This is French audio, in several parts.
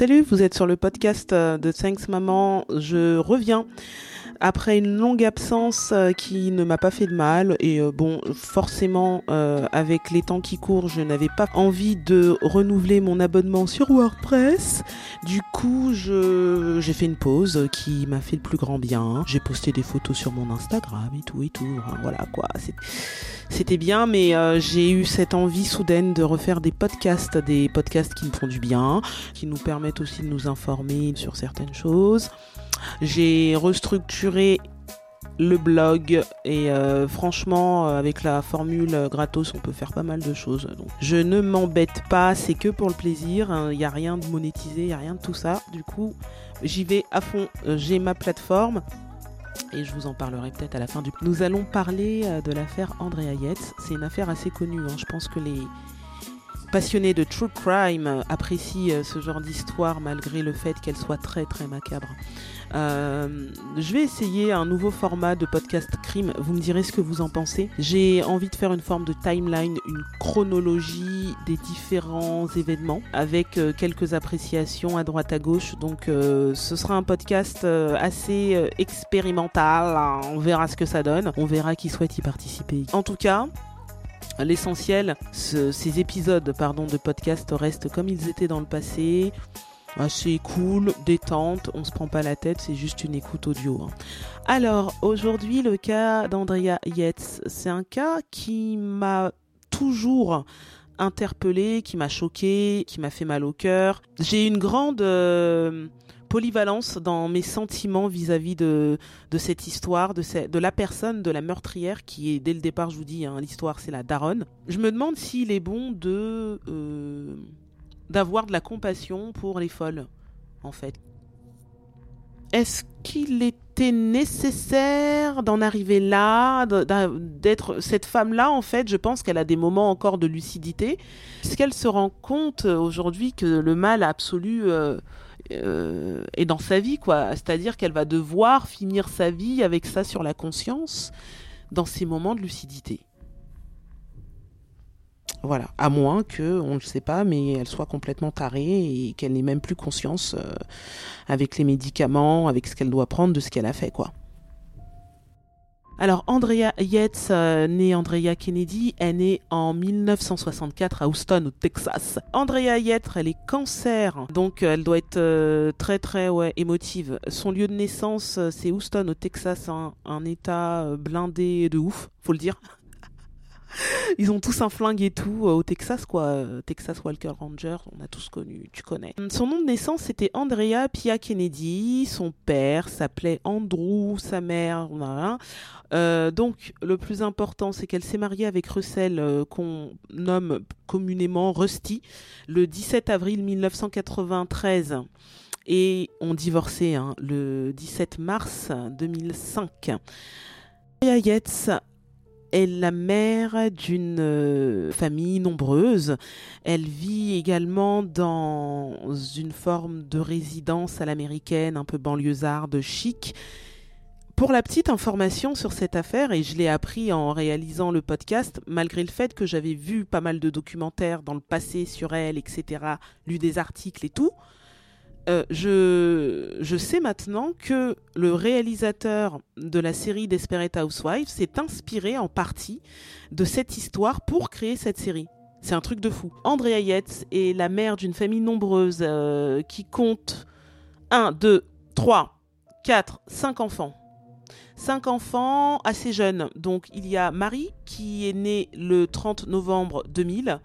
Salut, vous êtes sur le podcast euh, de Thanks Maman. Je reviens après une longue absence euh, qui ne m'a pas fait de mal et euh, bon forcément avec les temps qui courent je n'avais pas envie de renouveler mon abonnement sur WordPress. Du coup je j'ai fait une pause qui m'a fait le plus grand bien. J'ai posté des photos sur mon Instagram et tout et tout. Voilà quoi. C'était bien mais j'ai eu cette envie soudaine de refaire des podcasts des podcasts qui me font du bien qui nous permettent aussi de nous informer sur certaines choses j'ai restructuré le blog et euh, franchement euh, avec la formule gratos on peut faire pas mal de choses donc je ne m'embête pas c'est que pour le plaisir il hein. n'y a rien de monétisé il n'y a rien de tout ça du coup j'y vais à fond euh, j'ai ma plateforme et je vous en parlerai peut-être à la fin du. Nous allons parler de l'affaire Andrea Yates. C'est une affaire assez connue. Hein. Je pense que les, passionnés de true crime apprécient euh, ce genre d'histoire malgré le fait qu'elle soit très très macabre. Euh, je vais essayer un nouveau format de podcast crime. Vous me direz ce que vous en pensez. J'ai envie de faire une forme de timeline, une chronologie des différents événements avec euh, quelques appréciations à droite à gauche. Donc ce sera un podcast assez expérimental. On verra ce que ça donne. On verra qui souhaite y participer. En tout cas, L'essentiel, ces épisodes pardon, de podcast restent comme ils étaient dans le passé. Assez cool, détente, on se prend pas la tête, c'est juste une écoute audio. Hein. Alors, aujourd'hui, le cas d'Andrea Yates, c'est un cas qui m'a toujours interpellé, qui m'a choqué, qui m'a fait mal au cœur. J'ai une grande euh, polyvalence dans mes sentiments vis-à-vis de, de cette histoire, de, de la personne, de la meurtrière, qui est dès le départ, je vous dis, hein, l'histoire c'est la daronne. Je me demande s'il est bon de euh, d'avoir de la compassion pour les folles, en fait. Est-ce qu'il était nécessaire d'en arriver là, d'être cette femme-là En fait, je pense qu'elle a des moments encore de lucidité. Est-ce qu'elle se rend compte aujourd'hui que le mal absolu euh, euh, et dans sa vie, quoi. C'est-à-dire qu'elle va devoir finir sa vie avec ça sur la conscience dans ces moments de lucidité. Voilà, à moins que, on ne le sait pas, mais elle soit complètement tarée et qu'elle n'ait même plus conscience euh, avec les médicaments, avec ce qu'elle doit prendre de ce qu'elle a fait, quoi. Alors, Andrea Yates, euh, née Andrea Kennedy, est née en 1964 à Houston, au Texas. Andrea Yates, elle est cancer, donc euh, elle doit être euh, très très ouais, émotive. Son lieu de naissance, c'est Houston, au Texas, un état blindé de ouf, faut le dire. Ils ont tous un flingue et tout euh, au Texas, quoi. Euh, Texas Walker Ranger, on a tous connu, tu connais. Son nom de naissance c'était Andrea Pia Kennedy. Son père s'appelait Andrew, sa mère, voilà. Euh, donc le plus important, c'est qu'elle s'est mariée avec Russell, qu'on nomme communément Rusty, le 17 avril 1993 et ont divorcé hein, le 17 mars 2005. Yates est la mère d'une euh, famille nombreuse. Elle vit également dans une forme de résidence à l'américaine, un peu banlieusarde, chic. Pour la petite information sur cette affaire, et je l'ai appris en réalisant le podcast, malgré le fait que j'avais vu pas mal de documentaires dans le passé sur elle, etc., lu des articles et tout, euh, je, sais maintenant que le réalisateur de la série Desperate Housewives s'est inspiré en partie de cette histoire pour créer cette série. C'est un truc de fou. Andrea Yates est la mère d'une famille nombreuse euh, qui compte 1, 2, 3, 4, 5 enfants. 5 enfants assez jeunes. Donc il y a Marie qui est née le 30 novembre 2000.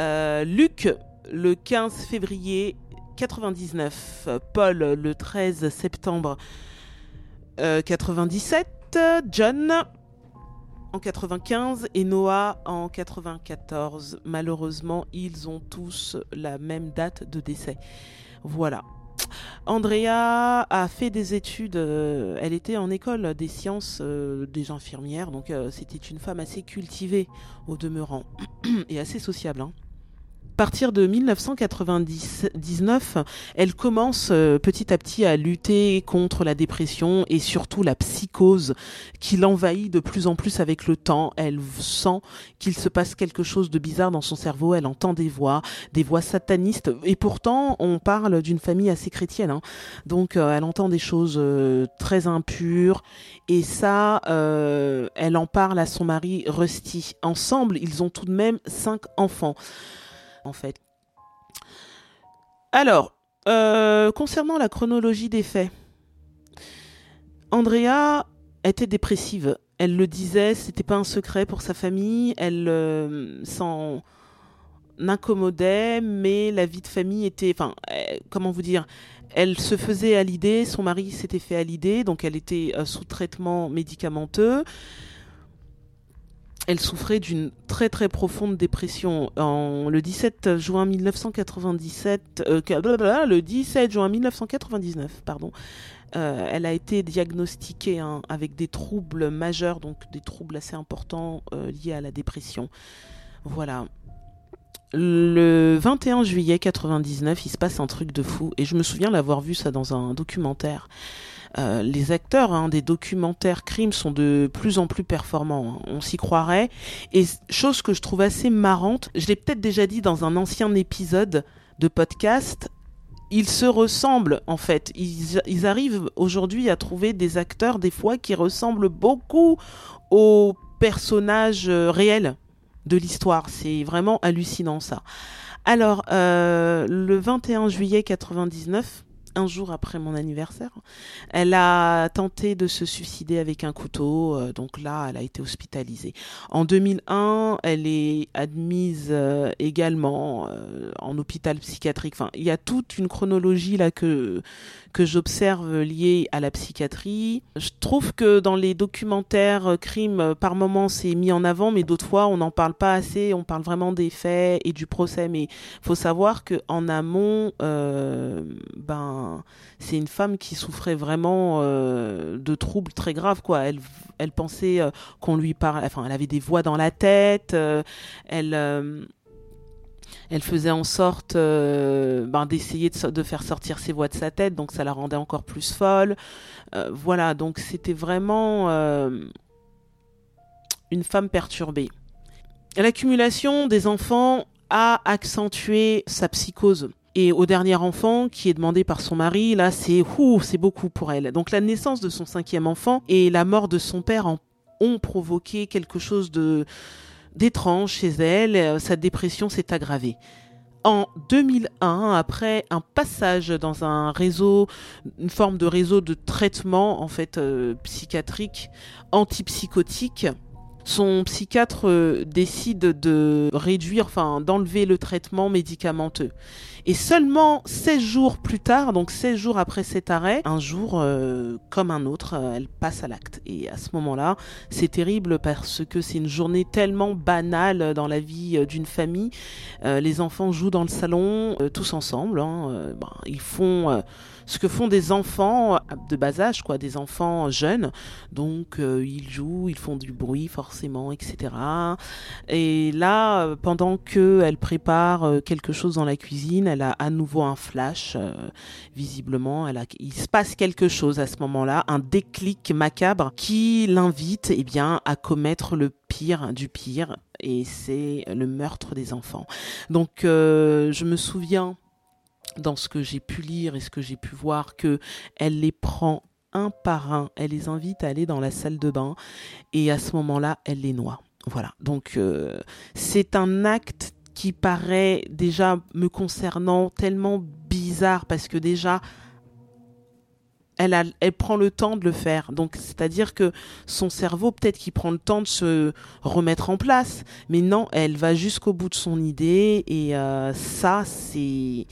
Euh, Luc le 15 février 99, Paul le 13 septembre 97, euh, John en 95 et Noah en 94. Malheureusement, ils ont tous la même date de décès. Voilà. Andrea a fait des études, euh, elle était en école des sciences euh, des infirmières, donc c'était une femme assez cultivée au demeurant et assez sociable. Hein partir de 1999, elle commence euh, petit à petit à lutter contre la dépression et surtout la psychose qui l'envahit de plus en plus avec le temps. Elle sent qu'il se passe quelque chose de bizarre dans son cerveau. Elle entend des voix, des voix satanistes. Et pourtant, on parle d'une famille assez chrétienne. Hein. Donc, euh, elle entend des choses euh, très impures. Et ça, elle en parle à son mari Rusty. Ensemble, ils ont tout de même cinq enfants en fait. Alors, euh, concernant la chronologie des faits, Andrea était dépressive. Elle le disait, c'était pas un secret pour sa famille. Elle euh, s'en incommodait, mais la vie de famille était, enfin, euh, comment vous dire, elle se faisait à l'idée. Son mari s'était fait à l'idée, donc elle était sous traitement médicamenteux elle souffrait d'une très très profonde dépression. En, le 17 juin 1997, euh, le 17 juin 1999, pardon, euh, elle a été diagnostiquée hein, avec des troubles majeurs, donc des troubles assez importants euh, liés à la dépression. Voilà. Le 21 juillet 1999, il se passe un truc de fou et je me souviens l'avoir vu ça dans un documentaire. Euh, les acteurs hein, des documentaires crimes sont de plus en plus performants. Hein. On s'y croirait. Et chose que je trouve assez marrante, je l'ai peut-être déjà dit dans un ancien épisode de podcast, ils se ressemblent en fait. Ils, arrivent aujourd'hui à trouver des acteurs des fois qui ressemblent beaucoup aux personnages euh, réels de l'histoire. C'est vraiment hallucinant ça. Alors, euh, le 21 juillet 99, un jour après mon anniversaire. Elle a tenté de se suicider avec un couteau, euh, donc là, elle a été hospitalisée. En 2001, elle est admise euh, également euh, en hôpital psychiatrique. Enfin, il y a toute une chronologie là que que j'observe liée à la psychiatrie. Je trouve que dans les documentaires crimes, par moments, c'est mis en avant, mais d'autres fois, on n'en parle pas assez. On parle vraiment des faits et du procès, mais faut savoir que en amont, ben c'est une femme qui souffrait vraiment euh, de troubles très graves, quoi. Elle, pensait euh, qu'on lui parlait, enfin, elle avait des voix dans la tête, euh, elle elle faisait en sorte ben, d'essayer de, faire sortir ses voix de sa tête, donc ça la rendait encore plus folle. voilà, donc c'était vraiment une femme perturbée. L'accumulation des enfants a accentué sa psychose. Et au dernier enfant, qui est demandé par son mari, là, c'est c'est beaucoup pour elle. Donc la naissance de son cinquième enfant et la mort de son père ont provoqué quelque chose de d'étrange chez elle. Euh, sa dépression s'est aggravée. En 2001, après un passage dans un réseau, une forme de réseau de traitement en fait euh, psychiatrique, antipsychotique, son psychiatre euh, décide de réduire, enfin d'enlever le traitement médicamenteux. Et seulement 16 jours plus tard, donc 16 jours après cet arrêt, un jour euh, comme un autre, euh, elle passe à l'acte. Et à ce moment-là, c'est terrible parce que c'est une journée tellement banale dans la vie d'une famille. les enfants jouent dans le salon tous ensemble. Hein, ben, ils font ce que font des enfants de bas âge, quoi, des enfants jeunes. Donc euh, ils jouent, ils font du bruit forcément, etc. Et là, pendant que elle prépare euh, quelque chose dans la cuisine, elle a à nouveau un flash. Euh, visiblement, elle a, il se passe quelque chose à ce moment-là, un déclic macabre qui l'invite, eh bien, à commettre le pire du pire, et c'est le meurtre des enfants. Donc, je me souviens dans ce que j'ai pu lire et ce que j'ai pu voir que elle les prend un par un, elle les invite à aller dans la salle de bain et à ce moment-là, elle les noie. Voilà. Donc euh, c'est un acte qui paraît déjà me concernant tellement bizarre parce que déjà elle, elle prend le temps de le faire. Donc, c'est-à-dire que son cerveau, peut-être qu'il prend le temps de se remettre en place. Mais non, elle va jusqu'au bout de son idée. Et euh, ça, c'est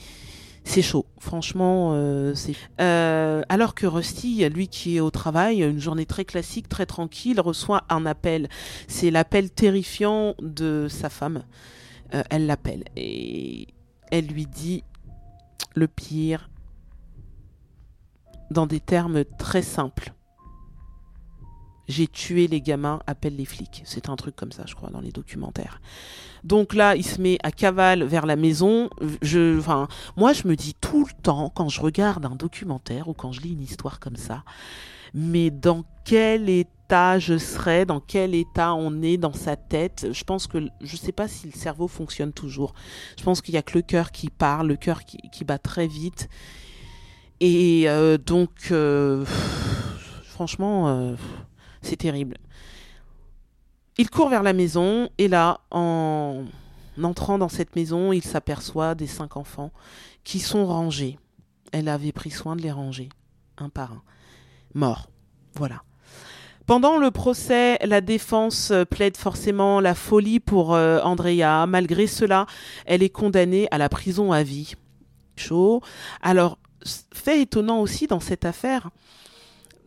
c'est chaud. Franchement, euh. Euh, alors que Rusty, lui qui est au travail, une journée très classique, très tranquille, reçoit un appel. C'est l'appel terrifiant de sa femme. Euh, elle l'appelle et elle lui dit le pire dans des termes très simples. J'ai tué les gamins, appelle les flics. C'est un truc comme ça, je crois, dans les documentaires. Donc là, il se met à cavale vers la maison. Enfin, moi, je me dis tout le temps, quand je regarde un documentaire ou quand je lis une histoire comme ça, mais dans quel état je serais, dans quel état on est dans sa tête. Je pense que je ne sais pas si le cerveau fonctionne toujours. Je pense qu'il y a que le cœur qui parle, le cœur qui, bat très vite. Et euh, donc, euh, franchement, euh, c'est terrible. Il court vers la maison et là, en entrant dans cette maison, il s'aperçoit des cinq enfants qui sont rangés. Elle avait pris soin de les ranger, un par un. Mort. Voilà. Pendant le procès, la défense plaide forcément la folie pour euh, Andrea. Malgré cela, elle est condamnée à la prison à vie. Chaud. Alors, fait étonnant aussi dans cette affaire,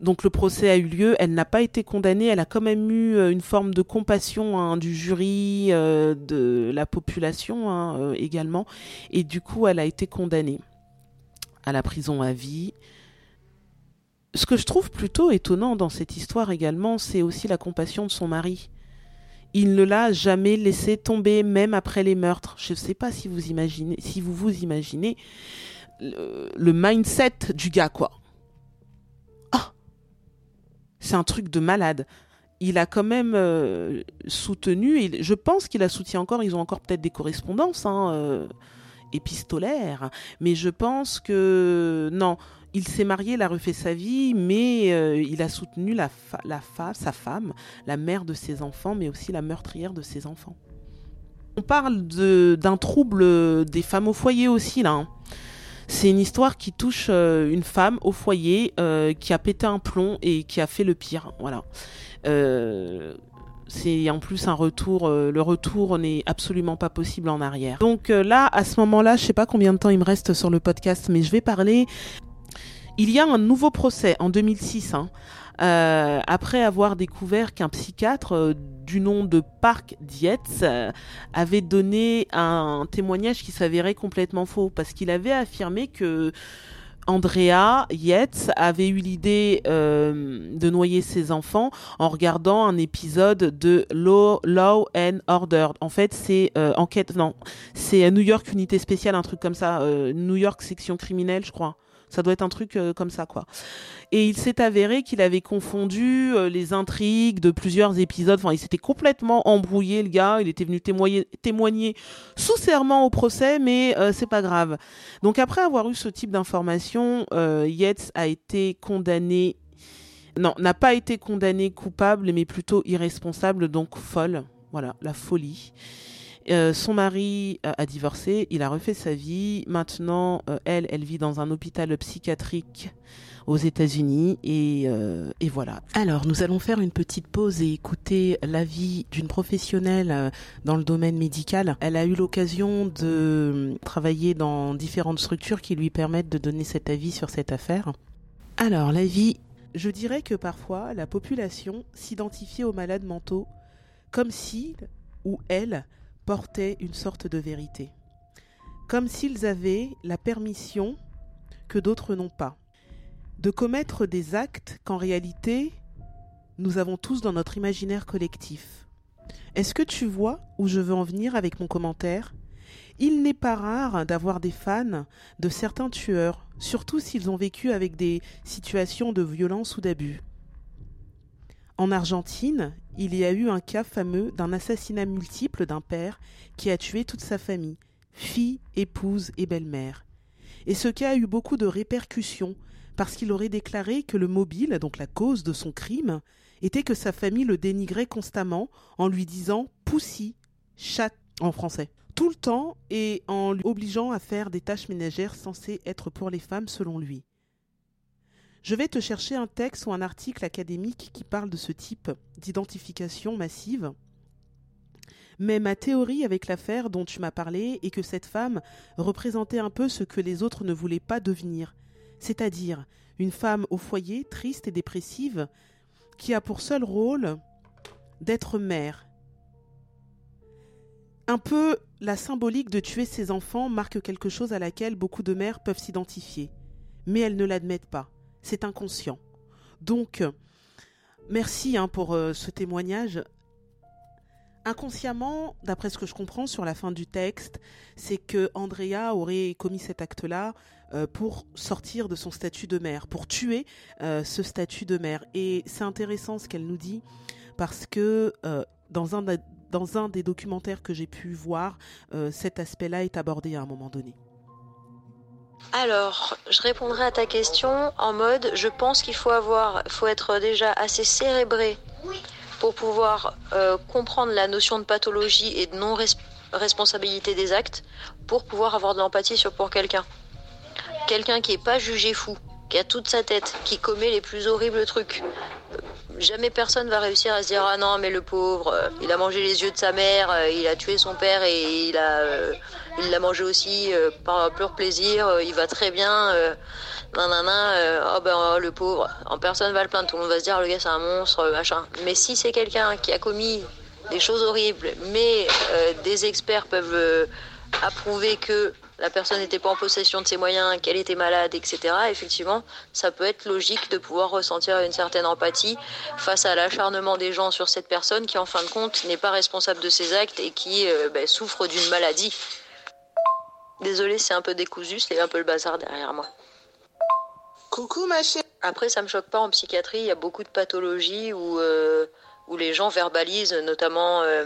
donc le procès a eu lieu, elle n'a pas été condamnée, elle a quand même eu euh, une forme de compassion hein, du jury, euh, de la population hein, également, et du coup elle a été condamnée à la prison à vie ce que je trouve plutôt étonnant dans cette histoire également, c'est aussi la compassion de son mari. Il ne l'a jamais laissé tomber, même après les meurtres. Je ne sais pas si vous imaginez, si vous vous imaginez le, mindset du gars, quoi. C'est un truc de malade. Il a quand même euh, soutenu, je pense qu'il a soutenu encore. Ils ont encore peut-être des correspondances hein, euh, épistolaires, mais je pense que non il s'est marié, il a refait sa vie, mais euh, il a soutenu la, la sa femme, la mère de ses enfants, mais aussi la meurtrière de ses enfants. On parle d'un trouble des femmes au foyer aussi, là. Hein. C'est une histoire qui touche euh, une femme au foyer euh, qui a pété un plomb et qui a fait le pire. Voilà. c'est en plus un retour. le retour n'est absolument pas possible en arrière. Donc là, à ce moment-là, je sais pas combien de temps il me reste sur le podcast, mais je vais parler il y a un nouveau procès en 2006, hein, euh, après avoir découvert qu'un psychiatre euh, du nom de Park Dietz euh, avait donné un témoignage qui s'avérait complètement faux, parce qu'il avait affirmé que Andrea Yates avait eu l'idée de noyer ses enfants en regardant un épisode de Law, and Order. En fait, c'est enquête, non, c'est New York Unité Spéciale, un truc comme ça, New York Section Criminelle, je crois. Ça doit être un truc euh, comme ça, quoi. Et il s'est avéré qu'il avait confondu euh, les intrigues de plusieurs épisodes. Enfin, il s'était complètement embrouillé, le gars. Il était venu témoigner, sous serment au procès, mais euh, c'est pas grave. Donc, après avoir eu ce type d'information, Yates a été condamné. Non, n'a pas été condamné coupable, mais plutôt irresponsable, donc folle. Voilà, la folie. Euh, son mari euh, a divorcé, il a refait sa vie. Maintenant, euh, elle, elle vit dans un hôpital psychiatrique aux États-Unis et, et, voilà. Alors, nous allons faire une petite pause et écouter l'avis d'une professionnelle dans le domaine médical. Elle a eu l'occasion de travailler dans différentes structures qui lui permettent de donner cet avis sur cette affaire. Alors, l'avis, je dirais que parfois la population s'identifiait aux malades mentaux comme si ou elle portaient une sorte de vérité, comme s'ils avaient la permission que d'autres n'ont pas, de commettre des actes qu'en réalité nous avons tous dans notre imaginaire collectif. Est-ce que tu vois où je veux en venir avec mon commentaire? Il n'est pas rare d'avoir des fans de certains tueurs, surtout s'ils ont vécu avec des situations de violence ou d'abus. En Argentine, il y a eu un cas fameux d'un assassinat multiple d'un père qui a tué toute sa famille, fille, épouse et belle-mère. Et ce cas a eu beaucoup de répercussions parce qu'il aurait déclaré que le mobile, donc la cause de son crime, était que sa famille le dénigrait constamment en lui disant poussi, chat en français, tout le temps et en lui obligeant à faire des tâches ménagères censées être pour les femmes selon lui. Je vais te chercher un texte ou un article académique qui parle de ce type d'identification massive. Mais ma théorie avec l'affaire dont tu m'as parlé est que cette femme représentait un peu ce que les autres ne voulaient pas devenir, c'est-à-dire une femme au foyer triste et dépressive qui a pour seul rôle d'être mère. Un peu la symbolique de tuer ses enfants marque quelque chose à laquelle beaucoup de mères peuvent s'identifier, mais elles ne l'admettent pas c'est inconscient. Donc, Merci hein, pour euh, ce témoignage. Inconsciemment, d'après ce que je comprends sur la fin du texte, c'est que Andrea aurait commis cet acte-là euh, pour sortir de son statut de mère, pour tuer euh, ce statut de mère. Et c'est intéressant ce qu'elle nous dit parce que dans, un, dans un des documentaires que j'ai pu voir, cet aspect-là est abordé à un moment donné. Alors, je répondrai à ta question en mode, je pense qu'il faut avoir, faut être déjà assez cérébré pour pouvoir euh, comprendre la notion de pathologie et de non responsabilité des actes, pour pouvoir avoir de l'empathie pour quelqu'un. Quelqu'un qui est pas jugé fou, qui a toute sa tête, qui commet les plus horribles trucs. Jamais personne va réussir à se dire ah non mais le pauvre, euh, il a mangé les yeux de sa mère, euh, il a tué son père et il a il l'a mangé aussi euh, par pur plaisir, euh, il va très bien, euh, nanana, oh ben oh, le pauvre, en personne va le plaindre, tout le monde va se dire le gars c'est un monstre, machin. Mais si c'est quelqu'un qui a commis des choses horribles, mais des experts peuvent approuver que la personne n'était pas en possession de ses moyens, qu'elle était malade, etc., effectivement, ça peut être logique de pouvoir ressentir une certaine empathie face à l'acharnement des gens sur cette personne qui, en fin de compte, n'est pas responsable de ses actes et qui ben, souffre d'une maladie. Désolée, c'est un peu décousu, c'est un peu le bazar derrière moi. Coucou ma chérie. Après, ça me choque pas en psychiatrie, il y a beaucoup de pathologies où, euh, où les gens verbalisent, notamment euh,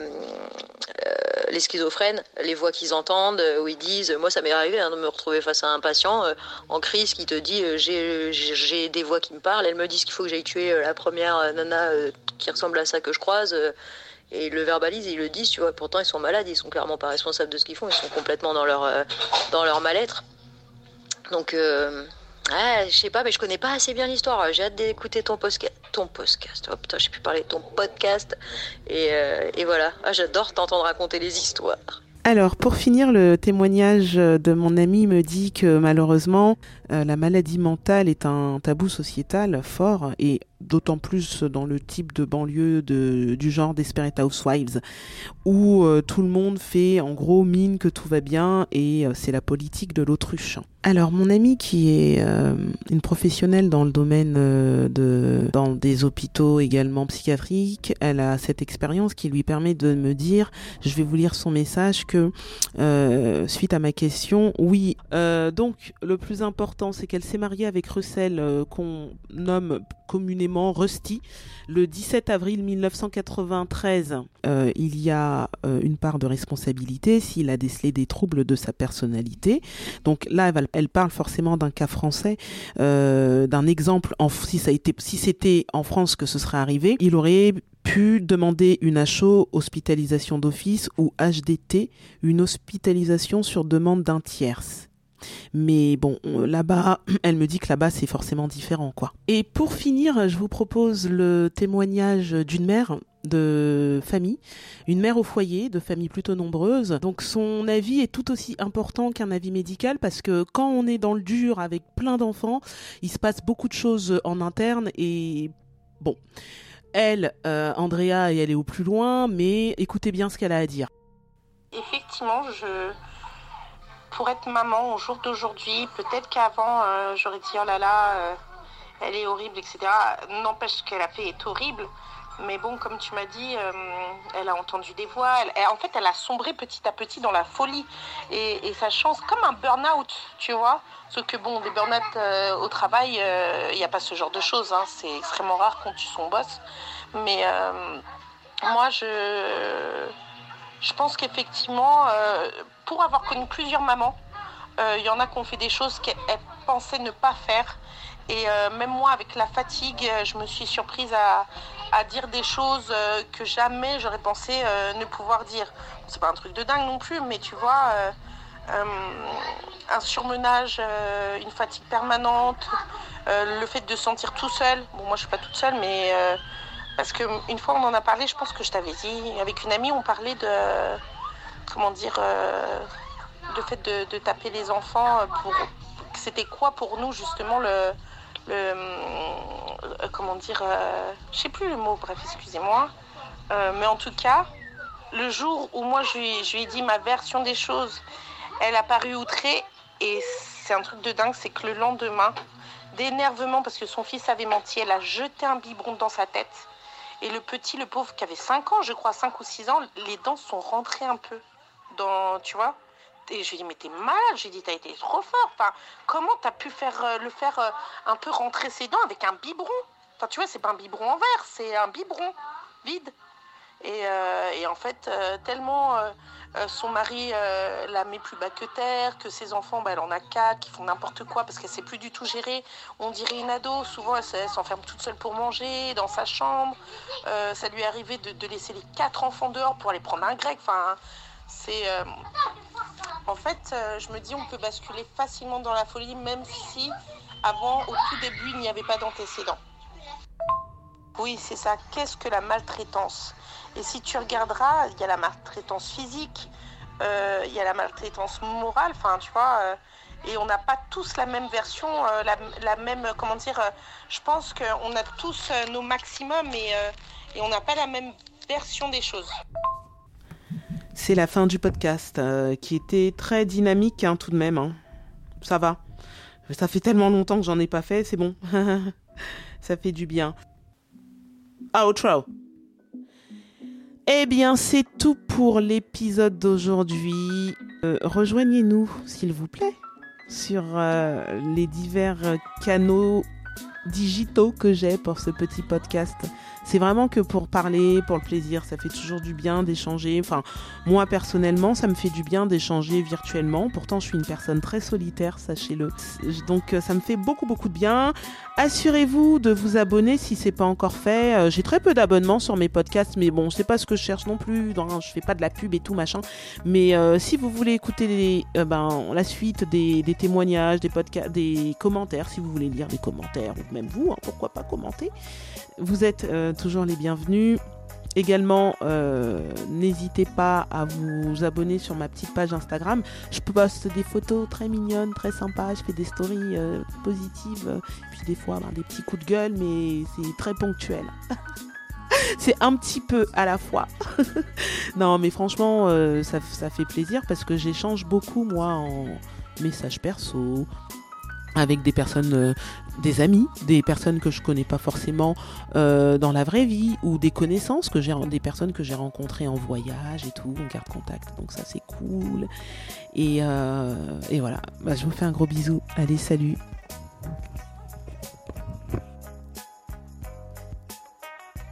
euh, les schizophrènes, les voix qu'ils entendent, où ils disent, moi ça m'est arrivé hein, de me retrouver face à un patient en crise qui te dit, j'ai des voix qui me parlent, elles me disent qu'il faut que j'aille tuer la première nana qui ressemble à ça que je croise et ils le verbalisent, ils le disent, tu vois. Pourtant, ils sont malades, ils sont clairement pas responsables de ce qu'ils font, ils sont complètement dans leur, euh, dans leur mal-être. Donc, euh, je sais pas, mais je connais pas assez bien l'histoire. J'ai hâte d'écouter ton podcast. Ton podcast. Oh putain, j'ai pu parler ton podcast. Et, euh, voilà. Ah, j'adore t'entendre raconter les histoires. Alors, pour finir, le témoignage de mon ami me dit que malheureusement, la maladie mentale est un tabou sociétal fort et d'autant plus dans le type de banlieue du genre Desperate Housewives, où euh, tout le monde fait en gros mine que tout va bien et euh, c'est la politique de l'autruche. Alors mon amie qui est euh, une professionnelle dans le domaine dans des hôpitaux également psychiatriques, elle a cette expérience qui lui permet de me dire, je vais vous lire son message que suite à ma question, oui, donc le plus important c'est qu'elle s'est mariée avec Russell qu'on nomme communément Rusty. Le 17 avril 1993, euh, il y a euh, une part de responsabilité s'il a décelé des troubles de sa personnalité. Donc là, elle, parle forcément d'un cas français, euh, d'un exemple. Si si c'était en France que ce serait arrivé, il aurait pu demander une HO, hospitalisation d'office, ou HDT, une hospitalisation sur demande d'un tierce. Mais bon, là-bas, elle me dit que là-bas, c'est forcément différent, quoi. Et pour finir, je vous propose le témoignage d'une mère de famille, une mère au foyer, de famille plutôt nombreuse. Donc son avis est tout aussi important qu'un avis médical parce que quand on est dans le dur avec plein d'enfants, il se passe beaucoup de choses en interne et bon. Elle, euh, Andrea, elle est au plus loin, mais écoutez bien ce qu'elle a à dire. Effectivement, je, pour être maman au jour d'aujourd'hui, peut-être qu'avant euh, j'aurais dit oh là là, euh, elle est horrible, etc. N'empêche qu'elle a fait est horrible. Mais bon, comme tu m'as dit, euh, elle a entendu des voix. Elle, en fait, elle a sombré petit à petit dans la folie. Et, sa chance, comme un burn-out, tu vois. Sauf que bon, des burn-out au travail, il n'y a pas ce genre de choses. Hein. C'est extrêmement rare quand tu son boss. Mais moi, je, je pense qu'effectivement, pour avoir connu plusieurs mamans, euh, il y en a qui ont fait des choses qu'elles pensaient ne pas faire. Et euh, même moi, avec la fatigue, je me suis surprise à, dire des choses euh, que jamais j'aurais pensé ne pouvoir dire. C'est pas un truc de dingue non plus, mais tu vois, un surmenage, une fatigue permanente, le fait de se sentir tout seul. Bon, moi, je suis pas toute seule, mais parce qu'une fois, on en a parlé, je pense que je t'avais dit, avec une amie, on parlait de comment dire, euh, le fait de, taper les enfants, euh, pour, c'était quoi pour nous justement le, euh, comment dire, je sais plus le mot, bref, excusez-moi, mais en tout cas, le jour où moi je lui, ai dit ma version des choses, elle a paru outrée et c'est un truc de dingue, c'est que le lendemain, d'énervement parce que son fils avait menti. Elle a jeté un biberon dans sa tête. Et le petit, le pauvre, qui avait 5 ans, je crois, 5 ou 6 ans, les dents sont rentrées un peu tu vois. Et je lui ai dit, mais t'es malade. J'ai dit, t'as été trop fort. Enfin, comment t'as pu faire, euh, le faire euh, un peu rentrer ses dents avec un biberon? Enfin, tu vois, c'est pas un biberon en verre, c'est un biberon vide. Et, euh, et en fait, tellement son mari la met plus bas que terre, que ses enfants, bah, elle en a quatre, qui font n'importe quoi parce qu'elle sait plus du tout gérer. On dirait une ado, souvent elle, s'enferme toute seule pour manger, dans sa chambre. Ça lui est arrivé de, laisser les quatre enfants dehors pour aller prendre un grec. Enfin, c'est. En fait, je me dis, on peut basculer facilement dans la folie, même si avant, au tout début, il n'y avait pas d'antécédent. Oui, c'est ça. Qu'est-ce que la maltraitance? Et si tu regarderas, il y a la maltraitance physique, euh, il y a la maltraitance morale, enfin, tu vois. Euh, et on n'a pas tous la même version, euh, la, même, comment dire, je pense qu'on a tous nos maximums et on n'a pas la même version des choses. C'est la fin du podcast qui était très dynamique hein, tout de même. Hein. Ça va. Ça fait tellement longtemps que j'en ai pas fait, c'est bon. ça fait du bien outro. Eh bien, c'est tout pour l'épisode d'aujourd'hui. Euh, rejoignez-nous, s'il vous plaît, sur euh, les divers canaux digitaux que j'ai pour ce petit podcast. C'est vraiment que pour parler, pour le plaisir, ça fait toujours du bien d'échanger. Enfin, moi personnellement, ça me fait du bien d'échanger virtuellement. Pourtant, je suis une personne très solitaire, sachez-le. Donc, euh, ça me fait beaucoup, beaucoup de bien. Assurez-vous de vous abonner si c'est pas encore fait. Euh, j'ai très peu d'abonnements sur mes podcasts, mais bon, c'est pas ce que je cherche non plus. je fais pas de la pub et tout machin. Mais euh, si vous voulez écouter ben, la suite des, témoignages, des podcasts, des commentaires, si vous voulez lire des commentaires ou vous, hein, pourquoi pas commenter, vous êtes euh, toujours les bienvenus. Également, euh, n'hésitez pas à vous abonner sur ma petite page Instagram. Je poste des photos très mignonnes, très sympas. Je fais des stories euh, positives, puis des fois ben, des petits coups de gueule, mais c'est très ponctuel. c'est un petit peu à la fois. non, mais franchement, ça, ça, fait plaisir parce que j'échange beaucoup, moi, en messages perso, avec des personnes, euh, des amis, des personnes que je connais pas forcément euh, dans la vraie vie ou des connaissances que j'ai, des personnes que j'ai rencontrées en voyage et tout, on garde contact. Donc ça c'est cool. Et, euh, voilà, bah, je vous fais un gros bisou. Allez, salut.